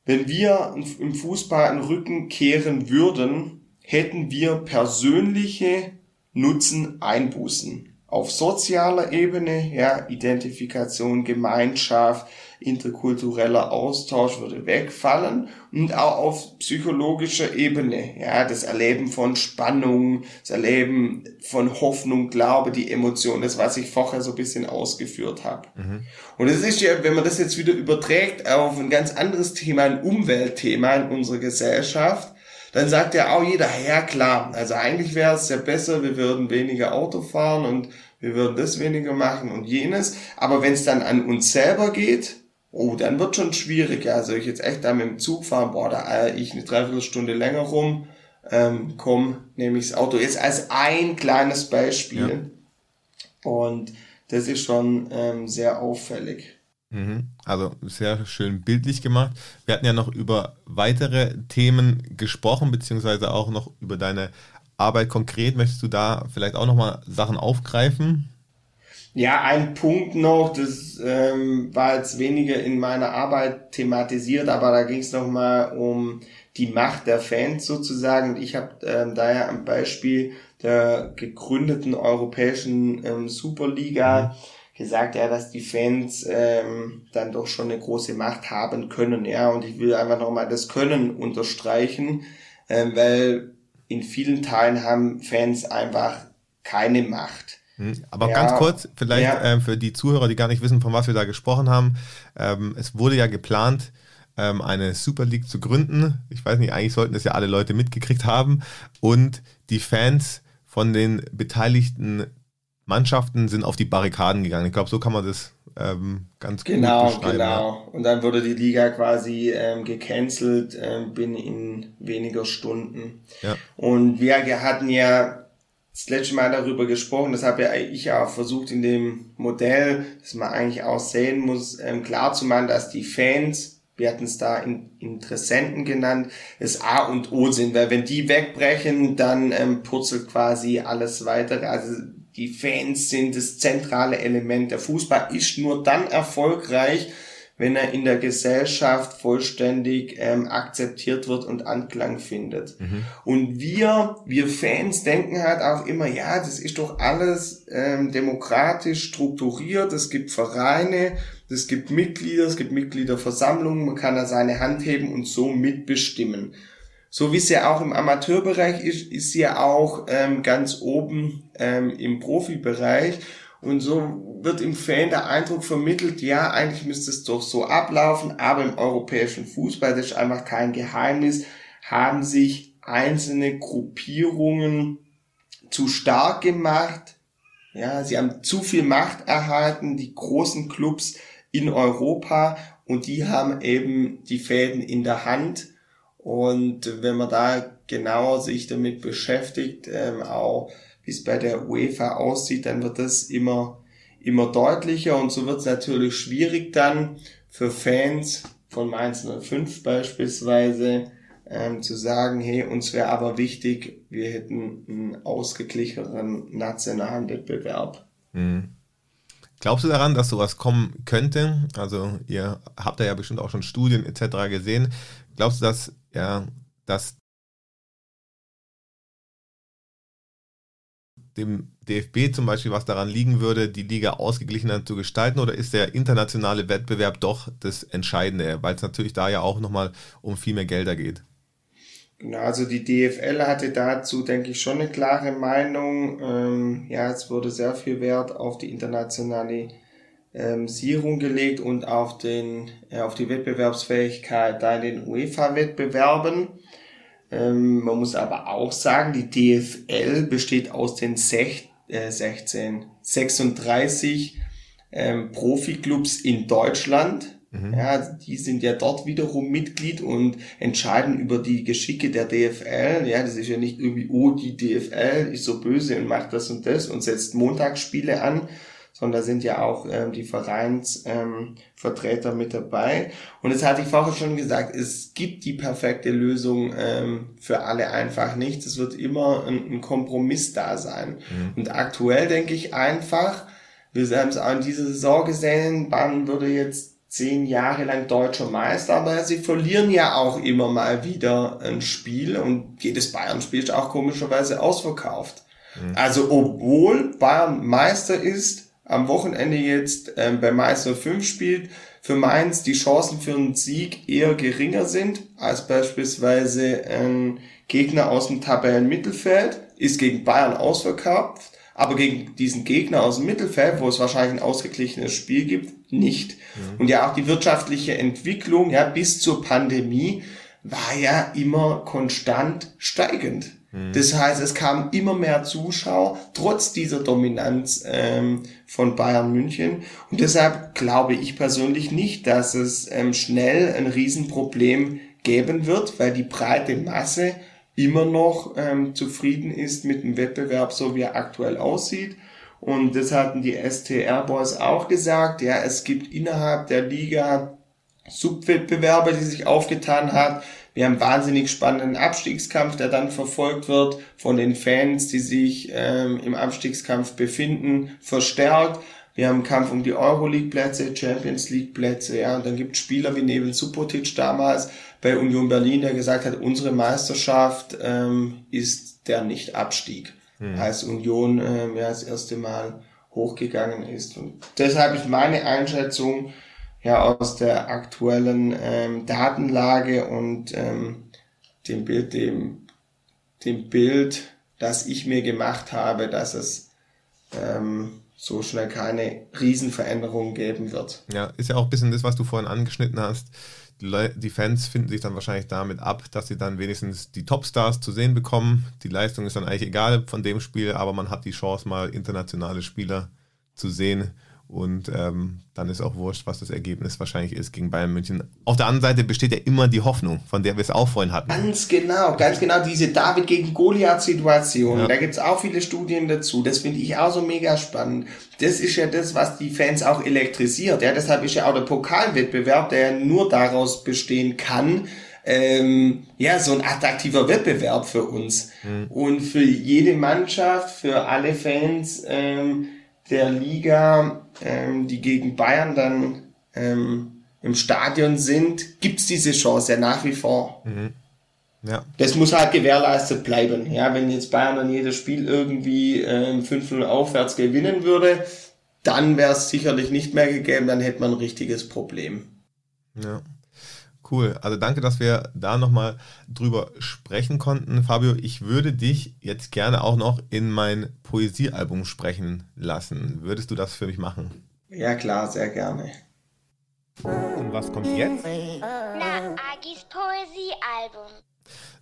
Wenn wir im Fußball einen Rücken kehren würden, hätten wir persönliche Nutzen Einbußen. Auf sozialer Ebene, ja, Identifikation, Gemeinschaft, interkultureller Austausch würde wegfallen und auch auf psychologischer Ebene, ja, das Erleben von Spannung, das Erleben von Hoffnung, Glaube, die Emotion, das, was ich vorher so ein bisschen ausgeführt habe. Mhm. Und es ist ja, wenn man das jetzt wieder überträgt auf ein ganz anderes Thema, ein Umweltthema in unserer Gesellschaft, dann sagt ja auch jeder, ja klar, also eigentlich wäre es ja besser, wir würden weniger Auto fahren und wir würden das weniger machen und jenes. Aber wenn es dann an uns selber geht, oh, dann wird schon schwierig. Also ich jetzt echt da mit dem Zug fahren, boah, da eier ich eine Dreiviertelstunde länger rum, ähm, komm, nehme ich das Auto. Jetzt als ein kleines Beispiel. Ja. Und das ist schon ähm, sehr auffällig. Mhm. Also sehr schön bildlich gemacht. Wir hatten ja noch über weitere Themen gesprochen, beziehungsweise auch noch über deine Arbeit konkret. Möchtest du da vielleicht auch nochmal Sachen aufgreifen? Ja, ein Punkt noch, das ähm, war jetzt weniger in meiner Arbeit thematisiert, aber da ging es nochmal um die Macht der Fans sozusagen. Ich habe ähm, daher am Beispiel der gegründeten europäischen ähm, Superliga mhm. Gesagt, ja, dass die Fans ähm, dann doch schon eine große Macht haben können, ja, und ich will einfach nochmal das Können unterstreichen, ähm, weil in vielen Teilen haben Fans einfach keine Macht. Hm, aber ja, ganz kurz, vielleicht ja. ähm, für die Zuhörer, die gar nicht wissen, von was wir da gesprochen haben. Ähm, es wurde ja geplant, ähm, eine Super League zu gründen. Ich weiß nicht, eigentlich sollten das ja alle Leute mitgekriegt haben. Und die Fans von den beteiligten Mannschaften sind auf die Barrikaden gegangen. Ich glaube, so kann man das ähm, ganz genau, gut beschreiben. Genau, genau. Und dann wurde die Liga quasi ähm, gecancelt ähm, binnen in weniger Stunden. Ja. Und wir hatten ja das letzte Mal darüber gesprochen, das habe ja ich auch versucht in dem Modell, dass man eigentlich auch sehen muss, ähm, klar zu machen, dass die Fans, wir hatten es da in, Interessenten genannt, es A und O sind, weil wenn die wegbrechen, dann ähm, purzelt quasi alles weitere. Also die Fans sind das zentrale Element. Der Fußball ist nur dann erfolgreich, wenn er in der Gesellschaft vollständig ähm, akzeptiert wird und Anklang findet. Mhm. Und wir, wir Fans denken halt auch immer, ja, das ist doch alles ähm, demokratisch strukturiert, es gibt Vereine, es gibt Mitglieder, es gibt Mitgliederversammlungen, man kann da seine Hand heben und so mitbestimmen. So wie es ja auch im Amateurbereich ist, ist ja auch ähm, ganz oben ähm, im Profibereich. Und so wird im Fan der Eindruck vermittelt, ja, eigentlich müsste es doch so ablaufen, aber im europäischen Fußball, das ist einfach kein Geheimnis, haben sich einzelne Gruppierungen zu stark gemacht. Ja, sie haben zu viel Macht erhalten, die großen Clubs in Europa, und die haben eben die Fäden in der Hand. Und wenn man da genauer sich damit beschäftigt, ähm, auch wie es bei der UEFA aussieht, dann wird das immer, immer deutlicher und so wird es natürlich schwierig dann für Fans von Mainz 05 beispielsweise ähm, zu sagen, hey, uns wäre aber wichtig, wir hätten einen ausgeglicheneren nationalen Wettbewerb. Mhm. Glaubst du daran, dass sowas kommen könnte? Also ihr habt da ja bestimmt auch schon Studien etc. gesehen. Glaubst du, dass ja, dass dem DFB zum Beispiel was daran liegen würde, die Liga ausgeglichener zu gestalten oder ist der internationale Wettbewerb doch das Entscheidende, weil es natürlich da ja auch nochmal um viel mehr Gelder geht? Genau, also die DFL hatte dazu, denke ich, schon eine klare Meinung. Ähm, ja, es wurde sehr viel Wert auf die internationale ähm, Sierung gelegt und auf, den, äh, auf die Wettbewerbsfähigkeit da in den UEFA-Wettbewerben. Ähm, man muss aber auch sagen, die DFL besteht aus den sech, äh, 16, 36 ähm, Profiklubs in Deutschland. Mhm. Ja, die sind ja dort wiederum Mitglied und entscheiden über die Geschicke der DFL. Ja, das ist ja nicht irgendwie, oh, die DFL ist so böse und macht das und das und setzt Montagsspiele an, sondern da sind ja auch ähm, die Vereinsvertreter ähm, mit dabei. Und das hatte ich vorher schon gesagt, es gibt die perfekte Lösung ähm, für alle einfach nicht. Es wird immer ein, ein Kompromiss da sein. Mhm. Und aktuell denke ich einfach, wir haben es auch in dieser Saison gesehen, Bayern würde jetzt zehn Jahre lang deutscher Meister, aber sie verlieren ja auch immer mal wieder ein Spiel und jedes Bayern-Spiel ist auch komischerweise ausverkauft. Mhm. Also obwohl Bayern Meister ist, am Wochenende jetzt ähm, bei Mainz 05 spielt, für Mainz die Chancen für einen Sieg eher geringer sind als beispielsweise ein Gegner aus dem Tabellenmittelfeld, ist gegen Bayern ausverkauft, aber gegen diesen Gegner aus dem Mittelfeld, wo es wahrscheinlich ein ausgeglichenes Spiel gibt, nicht. Mhm. Und ja auch die wirtschaftliche Entwicklung, ja, bis zur Pandemie war ja immer konstant steigend. Mhm. Das heißt, es kamen immer mehr Zuschauer, trotz dieser Dominanz ähm, von Bayern München. Und deshalb glaube ich persönlich nicht, dass es ähm, schnell ein Riesenproblem geben wird, weil die breite Masse immer noch ähm, zufrieden ist mit dem Wettbewerb, so wie er aktuell aussieht. Und das hatten die STR-Boys auch gesagt. Ja, es gibt innerhalb der Liga Subwettbewerbe, die sich aufgetan hat. Wir haben wahnsinnig spannenden Abstiegskampf, der dann verfolgt wird von den Fans, die sich ähm, im Abstiegskampf befinden, verstärkt. Wir haben Kampf um die Euroleague-Plätze, Champions League-Plätze, ja. Und dann gibt es Spieler wie Nebel Subotic damals bei Union Berlin, der gesagt hat, unsere Meisterschaft ähm, ist der Nicht-Abstieg. Hm. Als Union ähm, ja das erste Mal hochgegangen ist. Und deshalb ist meine Einschätzung ja aus der aktuellen ähm, Datenlage und ähm, dem Bild, dem, dem Bild, das ich mir gemacht habe, dass es ähm, so schnell keine Riesenveränderung geben wird. Ja, ist ja auch ein bisschen das, was du vorhin angeschnitten hast. Die Fans finden sich dann wahrscheinlich damit ab, dass sie dann wenigstens die Topstars zu sehen bekommen. Die Leistung ist dann eigentlich egal von dem Spiel, aber man hat die Chance, mal internationale Spieler zu sehen. Und ähm, dann ist auch wurscht, was das Ergebnis wahrscheinlich ist gegen Bayern München. Auf der anderen Seite besteht ja immer die Hoffnung, von der wir es auch vorhin hatten. Ganz genau, ganz genau. Diese David gegen Goliath-Situation. Ja. Da gibt's auch viele Studien dazu. Das finde ich auch so mega spannend. Das ist ja das, was die Fans auch elektrisiert. Ja, deshalb ist ja auch der Pokalwettbewerb, der nur daraus bestehen kann, ähm, ja, so ein attraktiver Wettbewerb für uns. Mhm. Und für jede Mannschaft, für alle Fans, ähm, der Liga, ähm, die gegen Bayern dann ähm, im Stadion sind, gibt's diese Chance ja nach wie vor. Mhm. Ja. Das muss halt gewährleistet bleiben. Ja, wenn jetzt Bayern dann jedes Spiel irgendwie ähm, 5-0 aufwärts gewinnen würde, dann wäre es sicherlich nicht mehr gegeben, dann hätte man ein richtiges Problem. Ja. Cool. Also danke, dass wir da nochmal drüber sprechen konnten. Fabio, ich würde dich jetzt gerne auch noch in mein Poesiealbum sprechen lassen. Würdest du das für mich machen? Ja klar, sehr gerne. Und was kommt jetzt? Na, Agis Poesiealbum.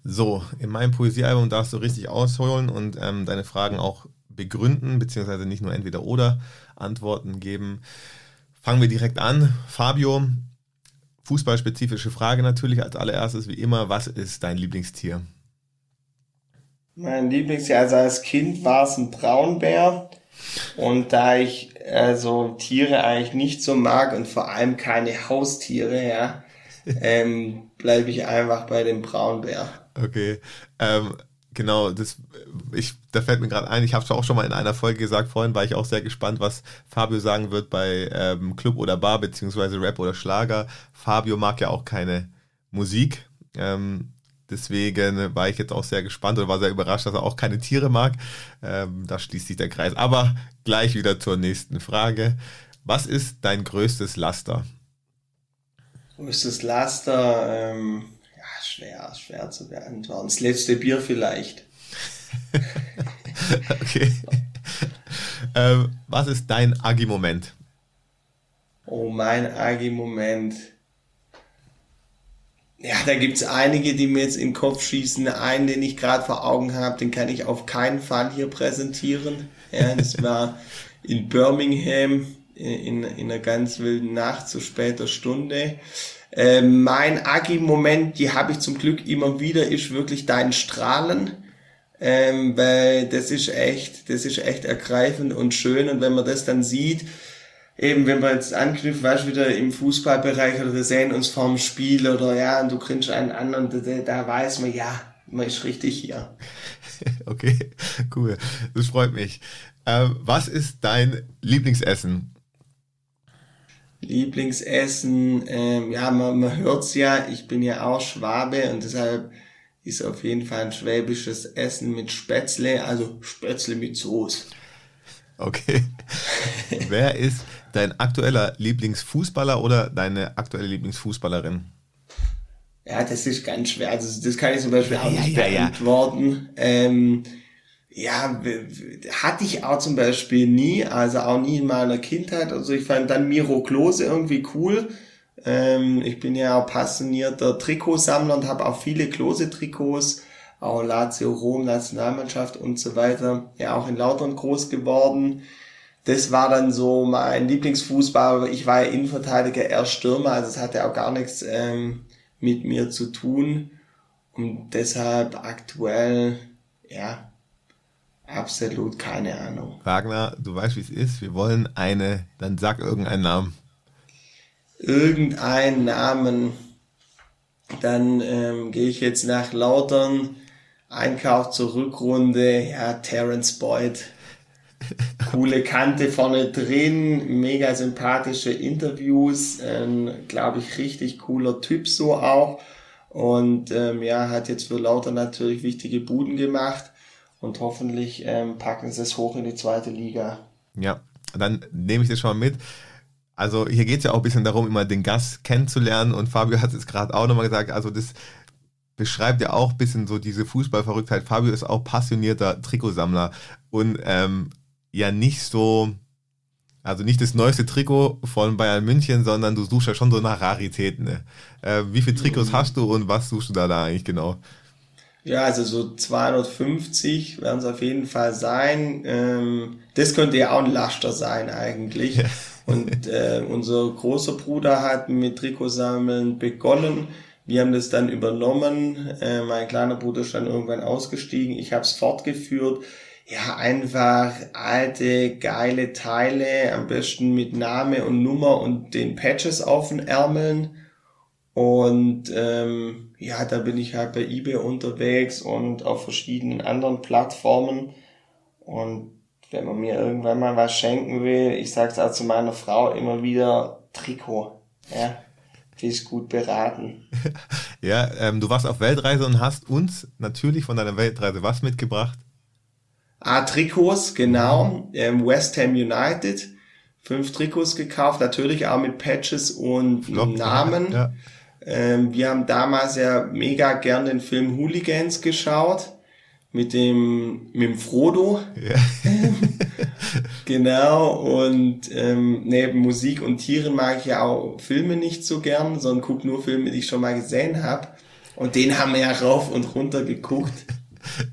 So, in meinem Poesiealbum darfst du richtig ausholen und ähm, deine Fragen auch begründen, beziehungsweise nicht nur entweder oder Antworten geben. Fangen wir direkt an. Fabio, Fußballspezifische Frage natürlich als allererstes, wie immer, was ist dein Lieblingstier? Mein Lieblingstier, also als Kind war es ein Braunbär. Und da ich also Tiere eigentlich nicht so mag und vor allem keine Haustiere, ja, (laughs) ähm, bleibe ich einfach bei dem Braunbär. Okay. Ähm, Genau, das, ich, da fällt mir gerade ein, ich habe es auch schon mal in einer Folge gesagt, vorhin war ich auch sehr gespannt, was Fabio sagen wird bei ähm, Club oder Bar, beziehungsweise Rap oder Schlager. Fabio mag ja auch keine Musik. Ähm, deswegen war ich jetzt auch sehr gespannt oder war sehr überrascht, dass er auch keine Tiere mag. Ähm, da schließt sich der Kreis. Aber gleich wieder zur nächsten Frage. Was ist dein größtes Laster? Größtes Laster, ähm, schwer, schwer zu beantworten. Das letzte Bier vielleicht. (laughs) okay. ähm, was ist dein Agi-Moment? Oh, mein Agi-Moment. Ja, da gibt es einige, die mir jetzt im Kopf schießen. Einen, den ich gerade vor Augen habe, den kann ich auf keinen Fall hier präsentieren. Ja, das war in Birmingham in, in einer ganz wilden Nacht zu später Stunde. Ähm, mein Agi-Moment, die habe ich zum Glück immer wieder, ist wirklich dein Strahlen. Ähm, weil das ist echt, das ist echt ergreifend und schön. Und wenn man das dann sieht, eben wenn man jetzt anknüpft, weißt du, wieder im Fußballbereich oder wir sehen uns vorm Spiel oder ja, und du grinst einen an und da, da weiß man, ja, man ist richtig hier. (laughs) Okay, cool. Das freut mich. Ähm, was ist dein Lieblingsessen? Lieblingsessen, ähm, ja, man, man hört's ja, ich bin ja auch Schwabe und deshalb ist auf jeden Fall ein schwäbisches Essen mit Spätzle, also Spätzle mit Soße. Okay. (laughs) Wer ist dein aktueller Lieblingsfußballer oder deine aktuelle Lieblingsfußballerin? Ja, das ist ganz schwer. Das, das kann ich zum Beispiel auch ja, nicht ja, beantworten. Ja. Ähm, ja, hatte ich auch zum Beispiel nie, also auch nie in meiner Kindheit. Also ich fand dann Miro Klose irgendwie cool. Ähm, ich bin ja auch passionierter Trikotsammler und habe auch viele Klose-Trikots, auch Lazio Rom, Nationalmannschaft und so weiter. Ja, auch in Lautern groß geworden. Das war dann so mein Lieblingsfußball, ich war ja Innenverteidiger, eher Stürmer, also es hatte auch gar nichts ähm, mit mir zu tun. Und deshalb aktuell, ja, Absolut keine Ahnung. Wagner, du weißt, wie es ist. Wir wollen eine, dann sag irgendeinen Namen. Irgendeinen Namen. Dann ähm, gehe ich jetzt nach Lautern. Einkauf zur Rückrunde. Ja, Terence Boyd. (laughs) coole Kante vorne drin, mega sympathische Interviews, ähm, glaube ich, richtig cooler Typ so auch. Und ähm, ja, hat jetzt für Lauter natürlich wichtige Buden gemacht und hoffentlich ähm, packen sie es hoch in die zweite Liga. Ja, dann nehme ich das schon mal mit. Also hier geht es ja auch ein bisschen darum, immer den Gast kennenzulernen und Fabio hat es gerade auch nochmal gesagt, also das beschreibt ja auch ein bisschen so diese Fußballverrücktheit. Fabio ist auch passionierter Trikotsammler und ähm, ja nicht so, also nicht das neueste Trikot von Bayern München, sondern du suchst ja schon so nach Raritäten. Ne? Äh, wie viele Trikots mhm. hast du und was suchst du da, da eigentlich genau? Ja, also so 250 werden es auf jeden Fall sein. Ähm, das könnte ja auch ein Laster sein eigentlich. Ja. Und äh, unser großer Bruder hat mit Trikotsammeln begonnen. Wir haben das dann übernommen. Äh, mein kleiner Bruder ist dann irgendwann ausgestiegen. Ich habe es fortgeführt. Ja, einfach alte, geile Teile, am besten mit Name und Nummer und den Patches auf den Ärmeln. Und ähm, ja, da bin ich halt bei eBay unterwegs und auf verschiedenen anderen Plattformen. Und wenn man mir irgendwann mal was schenken will, ich sag's auch zu meiner Frau immer wieder, Trikot. Ja, die ist gut beraten. (laughs) ja, ähm, du warst auf Weltreise und hast uns natürlich von deiner Weltreise was mitgebracht? Ah, Trikots, genau. Ähm, West Ham United. Fünf Trikots gekauft, natürlich auch mit Patches und Flop, Namen. Ja. Ähm, wir haben damals ja mega gern den Film Hooligans geschaut mit dem, mit dem Frodo. Ja. (laughs) genau, und ähm, neben Musik und Tieren mag ich ja auch Filme nicht so gern, sondern guck nur Filme, die ich schon mal gesehen habe. Und den haben wir ja rauf und runter geguckt. (laughs)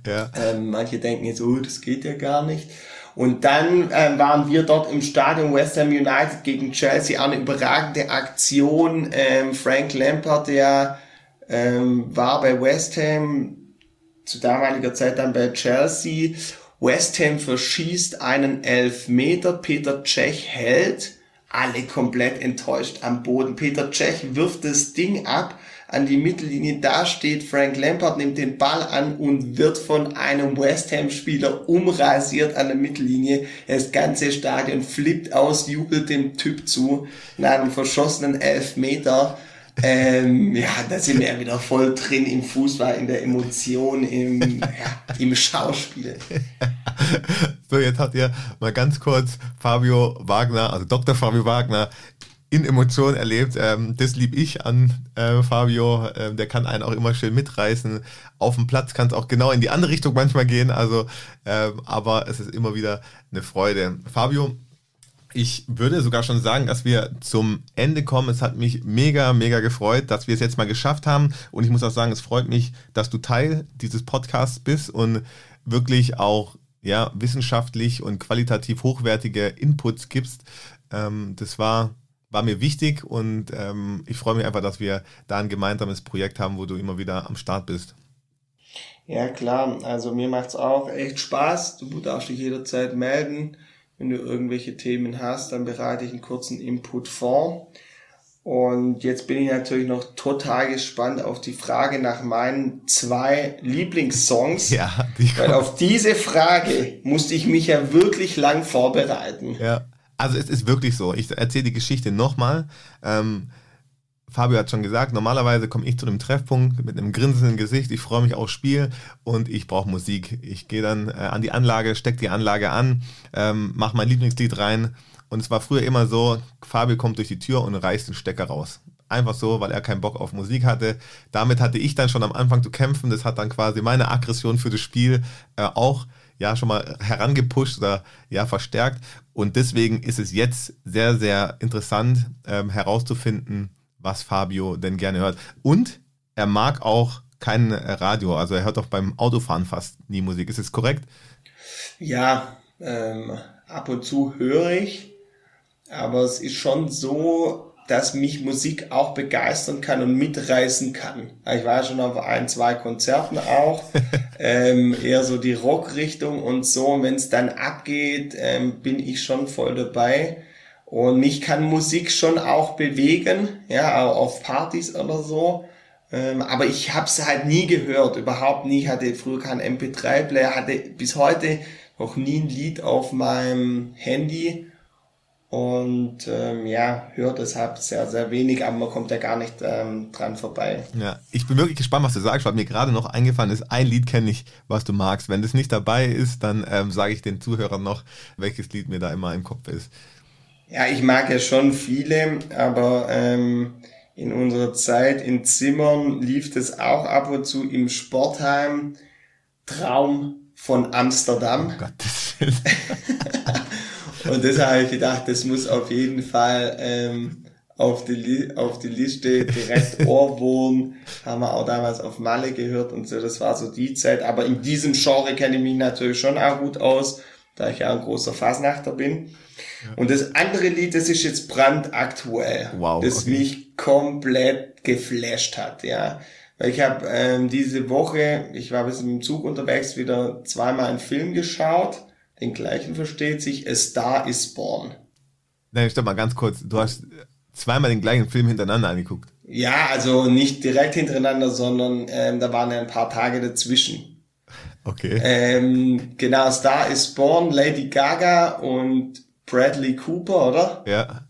Ja. Ähm, manche denken jetzt, oh, das geht ja gar nicht. Und dann äh, waren wir dort im Stadion West Ham United gegen Chelsea, eine überragende Aktion. Ähm, Frank Lampard, der ähm, war bei West Ham zu damaliger Zeit dann bei Chelsea. West Ham verschießt einen Elfmeter, Peter Cech hält, alle komplett enttäuscht am Boden. Peter Cech wirft das Ding ab an die Mittellinie, da steht Frank Lampard, nimmt den Ball an und wird von einem West Ham Spieler umrasiert an der Mittellinie. Das ganze Stadion flippt aus, jubelt dem Typ zu, nach einem verschossenen Elfmeter ähm, ja, da sind wir ja wieder voll drin im Fußball, in der Emotion, im, ja, im Schauspiel. (laughs) so, jetzt habt ihr mal ganz kurz Fabio Wagner, also Dr. Fabio Wagner, in Emotionen erlebt. Ähm, das lieb ich an äh, Fabio. Ähm, der kann einen auch immer schön mitreißen. Auf dem Platz kann es auch genau in die andere Richtung manchmal gehen. Also, ähm, aber es ist immer wieder eine Freude. Fabio, ich würde sogar schon sagen, dass wir zum Ende kommen. Es hat mich mega, mega gefreut, dass wir es jetzt mal geschafft haben. Und ich muss auch sagen, es freut mich, dass du Teil dieses Podcasts bist und wirklich auch ja, wissenschaftlich und qualitativ hochwertige Inputs gibst. Ähm, das war, war mir wichtig und ähm, ich freue mich einfach, dass wir da ein gemeinsames Projekt haben, wo du immer wieder am Start bist. Ja, klar. Also mir macht es auch echt Spaß. Du darfst dich jederzeit melden. Wenn du irgendwelche Themen hast, dann bereite ich einen kurzen Input vor. Und jetzt bin ich natürlich noch total gespannt auf die Frage nach meinen zwei Lieblingssongs. Ja, die weil auf diese Frage musste ich mich ja wirklich lang vorbereiten. Ja, also es ist wirklich so. Ich erzähle die Geschichte nochmal. Ähm, Fabio hat schon gesagt, normalerweise komme ich zu einem Treffpunkt mit einem grinsenden Gesicht, ich freue mich aufs Spiel und ich brauche Musik. Ich gehe dann äh, an die Anlage, stecke die Anlage an, ähm, mache mein Lieblingslied rein und es war früher immer so, Fabio kommt durch die Tür und reißt den Stecker raus. Einfach so, weil er keinen Bock auf Musik hatte. Damit hatte ich dann schon am Anfang zu kämpfen. Das hat dann quasi meine Aggression für das Spiel äh, auch ja schon mal herangepusht oder ja verstärkt. Und deswegen ist es jetzt sehr, sehr interessant ähm, herauszufinden, was Fabio denn gerne hört. Und er mag auch kein Radio, also er hört auch beim Autofahren fast nie Musik. Ist es korrekt? Ja, ähm, ab und zu höre ich, aber es ist schon so, dass mich Musik auch begeistern kann und mitreißen kann. Ich war schon auf ein, zwei Konzerten auch, (laughs) ähm, eher so die Rockrichtung und so. Wenn es dann abgeht, ähm, bin ich schon voll dabei. Und mich kann Musik schon auch bewegen, ja, auch auf Partys oder so. Ähm, aber ich habe es halt nie gehört, überhaupt nie. Ich hatte früher keinen MP3-Player, hatte bis heute noch nie ein Lied auf meinem Handy und ähm, ja, höre deshalb sehr, sehr wenig, aber man kommt ja gar nicht ähm, dran vorbei. Ja, ich bin wirklich gespannt, was du sagst, weil mir gerade noch eingefallen ist, ein Lied kenne ich, was du magst. Wenn das nicht dabei ist, dann ähm, sage ich den Zuhörern noch, welches Lied mir da immer im Kopf ist. Ja, ich mag ja schon viele, aber ähm, in unserer Zeit in Zimmern lief das auch ab und zu im Sportheim. Traum von Amsterdam. Oh Gottes Willen. (laughs) und deshalb habe ich gedacht, das muss auf jeden Fall ähm, auf, die auf die Liste direkt (laughs) Ohrwurm. Haben wir auch damals auf Malle gehört und so. Das war so die Zeit. Aber in diesem Genre kenne ich mich natürlich schon auch gut aus, da ich ja ein großer Fasnachter bin. Und das andere Lied, das ist jetzt brandaktuell, Wow, das okay. mich komplett geflasht hat, ja. Weil ich habe ähm, diese Woche, ich war bis im Zug unterwegs, wieder zweimal einen Film geschaut. Den gleichen versteht sich, A Star is Born. Nein, stopp mal ganz kurz. Du hast zweimal den gleichen Film hintereinander angeguckt. Ja, also nicht direkt hintereinander, sondern ähm, da waren ja ein paar Tage dazwischen. Okay. Ähm, genau, Star is Born, Lady Gaga und Bradley Cooper, oder? Ja.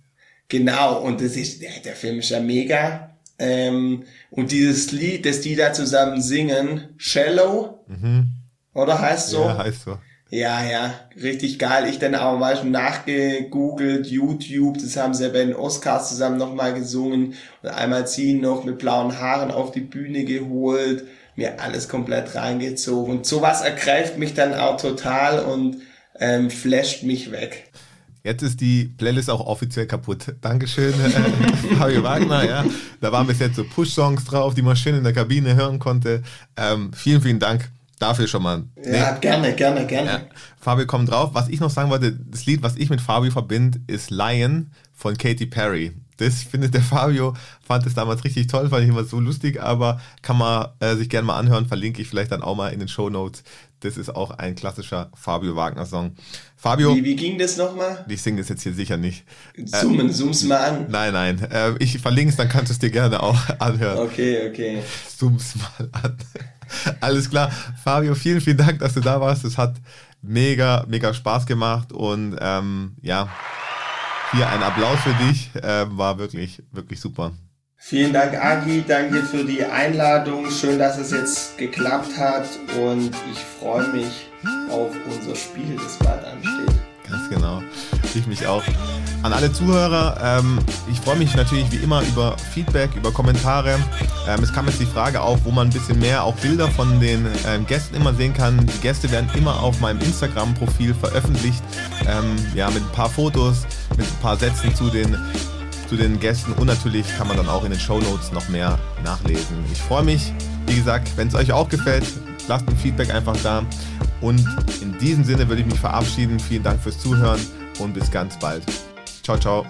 Genau, und das ist, der, Film ist ja mega. Ähm, und dieses Lied, das die da zusammen singen, Shallow, oder heißt so? Mhm. Ja, heißt so. Ja, ja, richtig geil. Ich dann auch mal schon nachgegoogelt, YouTube, das haben sie ja bei den Oscars zusammen nochmal gesungen und einmal sie noch mit blauen Haaren auf die Bühne geholt, mir alles komplett reingezogen. Und sowas ergreift mich dann auch total und ähm, flasht mich weg. Jetzt ist die Playlist auch offiziell kaputt. Dankeschön, äh, (laughs) Wagner. Ja, da waren bis jetzt so Push-Songs drauf, die man schön in der Kabine hören konnte. Ähm, vielen, vielen Dank dafür schon mal. Ja, gerne, gerne, gerne. Ja, Fabio kommt drauf. Was ich noch sagen wollte, das Lied, was ich mit Fabio verbinde, ist Lion von Katy Perry. Das findet der Fabio, fand es damals richtig toll, fand ich immer so lustig, aber kann man äh, sich gerne mal anhören, verlinke ich vielleicht dann auch mal in den Show Notes. Das ist auch ein klassischer Fabio Wagner Song. Fabio, Wie, wie ging das nochmal? ich singe das jetzt hier sicher nicht. Zoomen, zoom's mal an. Nein, nein, äh, ich verlinke es, dann kannst du es dir gerne auch anhören. Okay, okay. Zoom's mal an. (laughs) Alles klar. Fabio, vielen, vielen Dank, dass du da warst. Es hat mega, mega Spaß gemacht und ähm, ja, hier ein Applaus für dich. Ähm, war wirklich, wirklich super. Vielen Dank, Agi. Danke für die Einladung. Schön, dass es jetzt geklappt hat. Und ich freue mich auf unser Spiel, das bald ansteht. Ganz genau. Ich mich auch. An alle Zuhörer, ähm, ich freue mich natürlich wie immer über Feedback, über Kommentare. Ähm, es kam jetzt die Frage auf, wo man ein bisschen mehr auch Bilder von den ähm, Gästen immer sehen kann. Die Gäste werden immer auf meinem Instagram-Profil veröffentlicht. Ähm, ja, mit ein paar Fotos, mit ein paar Sätzen zu den, zu den Gästen und natürlich kann man dann auch in den Show Notes noch mehr nachlesen. Ich freue mich, wie gesagt, wenn es euch auch gefällt, lasst ein Feedback einfach da. Und in diesem Sinne würde ich mich verabschieden. Vielen Dank fürs Zuhören und bis ganz bald. 悄悄。